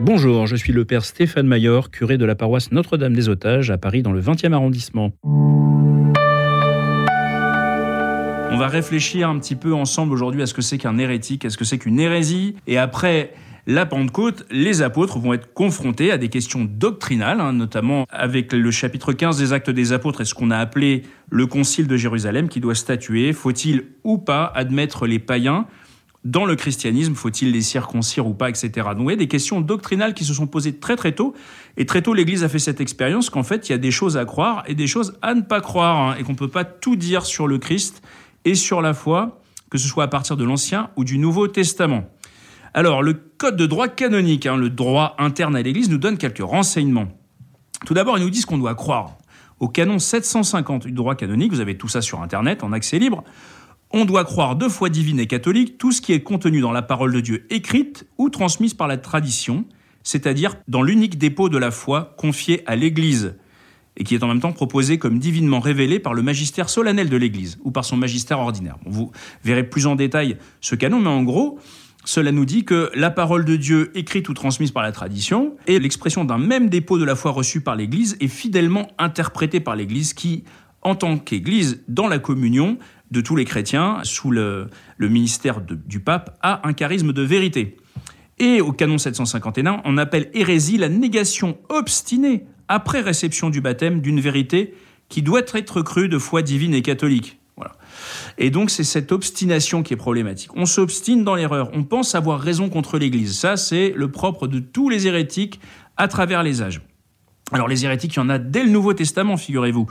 Bonjour, je suis le père Stéphane Mayor, curé de la paroisse Notre-Dame des Otages à Paris dans le 20e arrondissement. On va réfléchir un petit peu ensemble aujourd'hui à ce que c'est qu'un hérétique, à ce que c'est qu'une hérésie. Et après la Pentecôte, les apôtres vont être confrontés à des questions doctrinales, hein, notamment avec le chapitre 15 des Actes des Apôtres et ce qu'on a appelé le Concile de Jérusalem qui doit statuer, faut-il ou pas admettre les païens dans le christianisme, faut-il les circoncire ou pas, etc. Donc, vous voyez, des questions doctrinales qui se sont posées très très tôt. Et très tôt, l'Église a fait cette expérience qu'en fait, il y a des choses à croire et des choses à ne pas croire, hein, et qu'on ne peut pas tout dire sur le Christ et sur la foi, que ce soit à partir de l'Ancien ou du Nouveau Testament. Alors, le code de droit canonique, hein, le droit interne à l'Église, nous donne quelques renseignements. Tout d'abord, il nous dit qu'on doit croire. Au canon 750 du droit canonique, vous avez tout ça sur Internet en accès libre, on doit croire de foi divine et catholique tout ce qui est contenu dans la parole de Dieu écrite ou transmise par la tradition, c'est-à-dire dans l'unique dépôt de la foi confié à l'Église et qui est en même temps proposé comme divinement révélé par le magistère solennel de l'Église ou par son magistère ordinaire. vous verrez plus en détail ce canon, mais en gros, cela nous dit que la parole de Dieu écrite ou transmise par la tradition est l'expression d'un même dépôt de la foi reçue par l'Église et fidèlement interprétée par l'Église qui, en tant qu'Église, dans la communion de tous les chrétiens, sous le, ministère du pape, a un charisme de vérité. Et au canon 751, on appelle hérésie la négation obstinée après réception du baptême d'une vérité qui doit être crue de foi divine et catholique. Voilà. Et donc c'est cette obstination qui est problématique. On s'obstine dans l'erreur, on pense avoir raison contre l'Église. Ça, c'est le propre de tous les hérétiques à travers les âges. Alors les hérétiques, il y en a dès le Nouveau Testament, figurez-vous.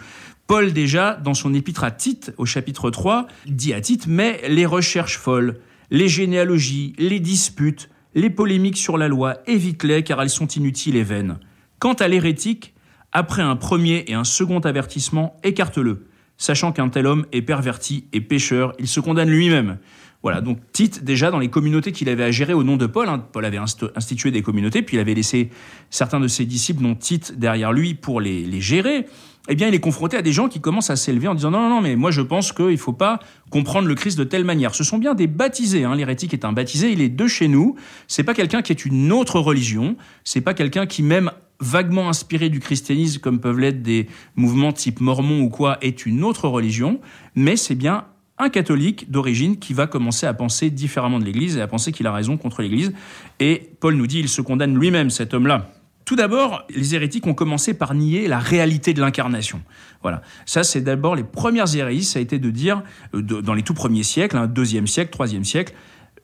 Paul déjà, dans son épître à Tite, au chapitre 3, dit à Tite, mais les recherches folles, les généalogies, les disputes, les polémiques sur la loi, évite-les car elles sont inutiles et vaines. Quant à l'hérétique, après un premier et un second avertissement, écarte-le. Sachant qu'un tel homme est perverti et pécheur, il se condamne lui-même. Voilà, donc Tite, déjà dans les communautés qu'il avait à gérer au nom de Paul, hein, Paul avait institué des communautés, puis il avait laissé certains de ses disciples, dont Tite, derrière lui pour les, gérer. Eh bien, il est confronté à des gens qui commencent à s'élever en disant non, non, non, mais moi je pense qu'il ne faut pas comprendre le Christ de telle manière. Ce sont bien des baptisés. Hein. L'hérétique est un baptisé, il est de chez nous. C'est pas quelqu'un qui est une autre religion. C'est pas quelqu'un qui même vaguement inspiré du christianisme, comme peuvent l'être des mouvements type mormon ou quoi, est une autre religion, mais c'est bien un catholique d'origine qui va commencer à penser différemment de l'Église et à penser qu'il a raison contre l'Église. Et Paul nous dit, il se condamne lui-même, cet homme-là. Tout d'abord, les hérétiques ont commencé par nier la réalité de l'incarnation. Voilà. Ça, c'est d'abord les premières hérésies, ça a été de dire, euh, dans les tout premiers siècles, hein, deuxième siècle, troisième siècle,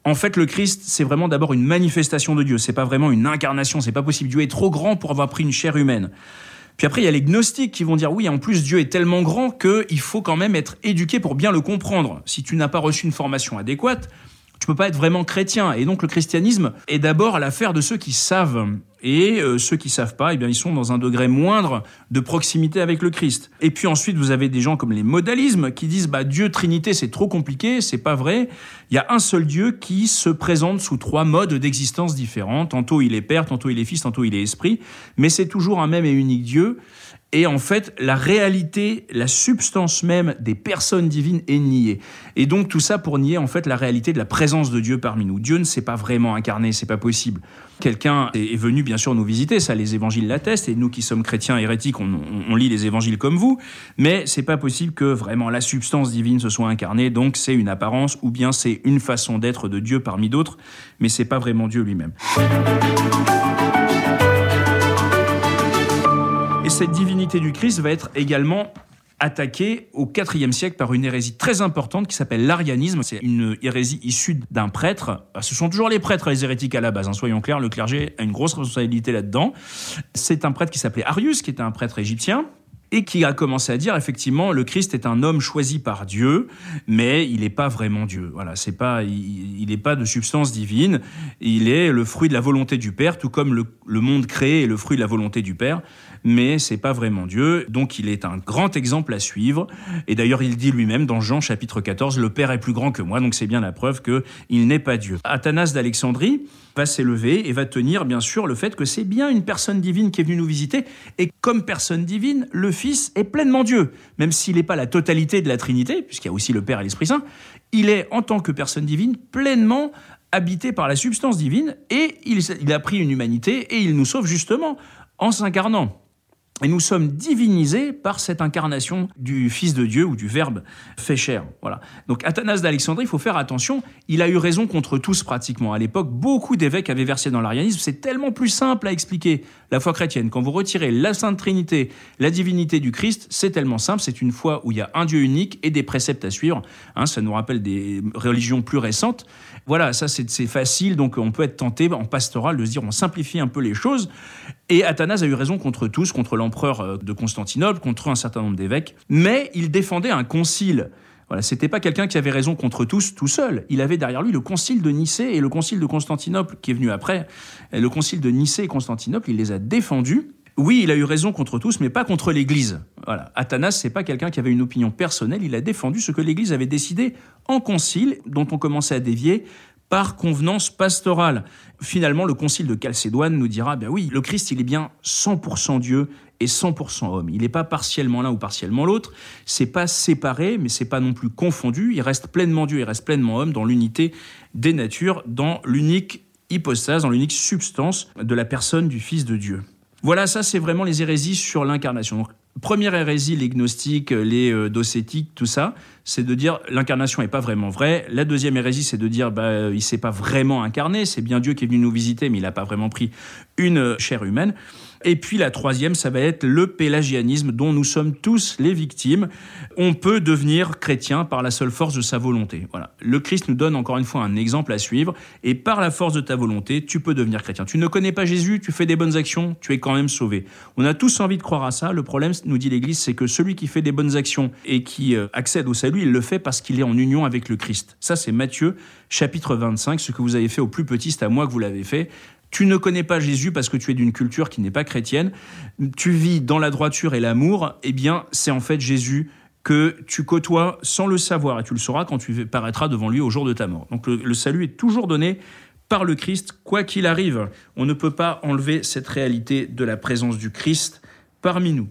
en fait, le Christ, c'est vraiment d'abord une manifestation de Dieu. C'est pas vraiment une incarnation. C'est pas possible. Dieu est trop grand pour avoir pris une chair humaine. Puis après, il y a les gnostiques qui vont dire oui, en plus, Dieu est tellement grand qu'il faut quand même être éduqué pour bien le comprendre. Si tu n'as pas reçu une formation adéquate, tu peux pas être vraiment chrétien. Et donc le christianisme est d'abord l'affaire de ceux qui savent. Et euh, ceux qui savent pas, eh bien, ils sont dans un degré moindre de proximité avec le Christ. Et puis ensuite, vous avez des gens comme les modalismes qui disent, bah, Dieu Trinité, c'est trop compliqué, c'est pas vrai. Il y a un seul Dieu qui se présente sous trois modes d'existence différents. Tantôt il est Père, tantôt il est Fils, tantôt il est Esprit. Mais c'est toujours un même et unique Dieu. Et en fait, la réalité, la substance même des personnes divines est niée. Et donc tout ça pour nier en fait la réalité de la présence de Dieu parmi nous. Dieu ne s'est pas vraiment incarné, c'est pas possible. Quelqu'un est venu bien sûr nous visiter, ça les évangiles l'attestent, et nous qui sommes chrétiens hérétiques, on, lit les évangiles comme vous, mais c'est pas possible que vraiment la substance divine se soit incarnée, donc c'est une apparence, ou bien c'est une façon d'être de Dieu parmi d'autres, mais c'est pas vraiment Dieu lui-même. Cette divinité du Christ va être également attaquée au IVe siècle par une hérésie très importante qui s'appelle l'arianisme. C'est une hérésie issue d'un prêtre. Ah, ce sont toujours les prêtres, les hérétiques à la base, hein, soyons clairs, le clergé a une grosse responsabilité là-dedans. C'est un prêtre qui s'appelait Arius, qui était un prêtre égyptien, et qui a commencé à dire effectivement le Christ est un homme choisi par Dieu, mais il n'est pas vraiment Dieu. Voilà, c'est pas, il n'est pas de substance divine. Il est le fruit de la volonté du Père, tout comme le, le monde créé est le fruit de la volonté du Père mais c'est pas vraiment Dieu. Donc il est un grand exemple à suivre. Et d'ailleurs, il dit lui-même dans Jean chapitre 14, le Père est plus grand que moi. Donc c'est bien la preuve que il n'est pas Dieu. Athanas d'Alexandrie va s'élever et va tenir bien sûr le fait que c'est bien une personne divine qui est venue nous visiter. Et comme personne divine, le Fils est pleinement Dieu. Même s'il n'est pas la totalité de la Trinité, puisqu'il y a aussi le Père et l'Esprit Saint, il est en tant que personne divine pleinement habité par la substance divine et il, il a pris une humanité et il nous sauve justement en s'incarnant. Et nous sommes divinisés par cette incarnation du Fils de Dieu ou du Verbe fait chair. Voilà. Donc Athanas d'Alexandrie, il faut faire attention, il a eu raison contre tous pratiquement. À l'époque, beaucoup d'évêques avaient versé dans l'arianisme. C'est tellement plus simple à expliquer la foi chrétienne. Quand vous retirez la Sainte Trinité, la divinité du Christ, c'est tellement simple. C'est une foi où il y a un Dieu unique et des préceptes à suivre. Hein, ça nous rappelle des religions plus récentes. Voilà, ça c'est facile, donc on peut être tenté en pastoral de se dire on simplifie un peu les choses. Et Athanas a eu raison contre tous, contre l'empereur euh, de Constantinople, contre un certain nombre d'évêques, mais il défendait un concile. Voilà, c'était pas quelqu'un qui avait raison contre tous tout seul. Il avait derrière lui le concile de Nicée et le concile de Constantinople qui est venu après. le concile de Nicée et Constantinople, il les a défendus. Oui, il a eu raison contre tous, mais pas contre l'Église. Voilà. Athanas, c'est pas quelqu'un qui avait une opinion personnelle. Il a défendu ce que l'Église avait décidé en concile, dont on commençait à dévier par convenance pastorale. Finalement, le concile de Chalcédoine nous dira, ben oui, le Christ, il est bien 100% Dieu et 100% homme. Il n'est pas partiellement l'un ou partiellement l'autre. C'est pas séparé, mais c'est pas non plus confondu. Il reste pleinement Dieu, il reste pleinement homme dans l'unité des natures, dans l'unique hypostase, dans l'unique substance de la personne du Fils de Dieu. Voilà, ça c'est vraiment les hérésies sur l'incarnation. Première hérésie, les gnostiques, les euh, docétiques, tout ça, c'est de dire l'incarnation n'est pas vraiment vraie. La deuxième hérésie, c'est de dire bah, il s'est pas vraiment incarné, c'est bien Dieu qui est venu nous visiter, mais il n'a pas vraiment pris une chair humaine. Et puis la troisième, ça va être le pélagianisme dont nous sommes tous les victimes. On peut devenir chrétien par la seule force de sa volonté. Voilà. Le Christ nous donne encore une fois un exemple à suivre. Et par la force de ta volonté, tu peux devenir chrétien. Tu ne connais pas Jésus, tu fais des bonnes actions, tu es quand même sauvé. On a tous envie de croire à ça. Le problème, nous dit l'Église, c'est que celui qui fait des bonnes actions et qui euh, accède au salut, il le fait parce qu'il est en union avec le Christ. Ça, c'est Matthieu, chapitre 25. Ce que vous avez fait au plus petit, c'est à moi que vous l'avez fait. Tu ne connais pas Jésus parce que tu es d'une culture qui n'est pas chrétienne. Tu vis dans la droiture et l'amour. Eh bien, c'est en fait Jésus que tu côtoies sans le savoir et tu le sauras quand tu paraîtras devant lui au jour de ta mort. Donc le, salut est toujours donné par le Christ, quoi qu'il arrive. On ne peut pas enlever cette réalité de la présence du Christ parmi nous.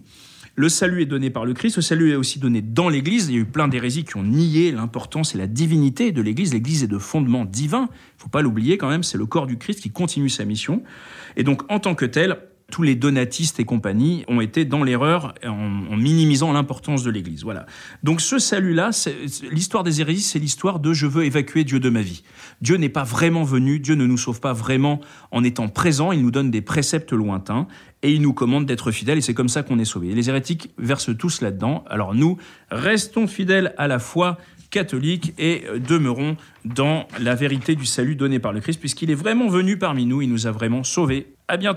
Le salut est donné par le Christ, le salut est aussi donné dans l'Église. Il y a eu plein d'hérésies qui ont nié l'importance et la divinité de l'Église. L'Église est de fondement divin, il faut pas l'oublier quand même, c'est le corps du Christ qui continue sa mission. Et donc en tant que tel, tous les donatistes et compagnie ont été dans l'erreur en, minimisant l'importance de l'Église. Voilà. Donc ce salut-là, l'histoire des hérésies, c'est l'histoire de je veux évacuer Dieu de ma vie. Dieu n'est pas vraiment venu, Dieu ne nous sauve pas vraiment en étant présent, il nous donne des préceptes lointains et il nous commande d'être fidèles et c'est comme ça qu'on est sauvé. les hérétiques versent tous là-dedans. Alors nous, restons fidèles à la foi catholique et demeurons dans la vérité du salut donné par le Christ puisqu'il est vraiment venu parmi nous, il nous a vraiment sauvés. À bientôt.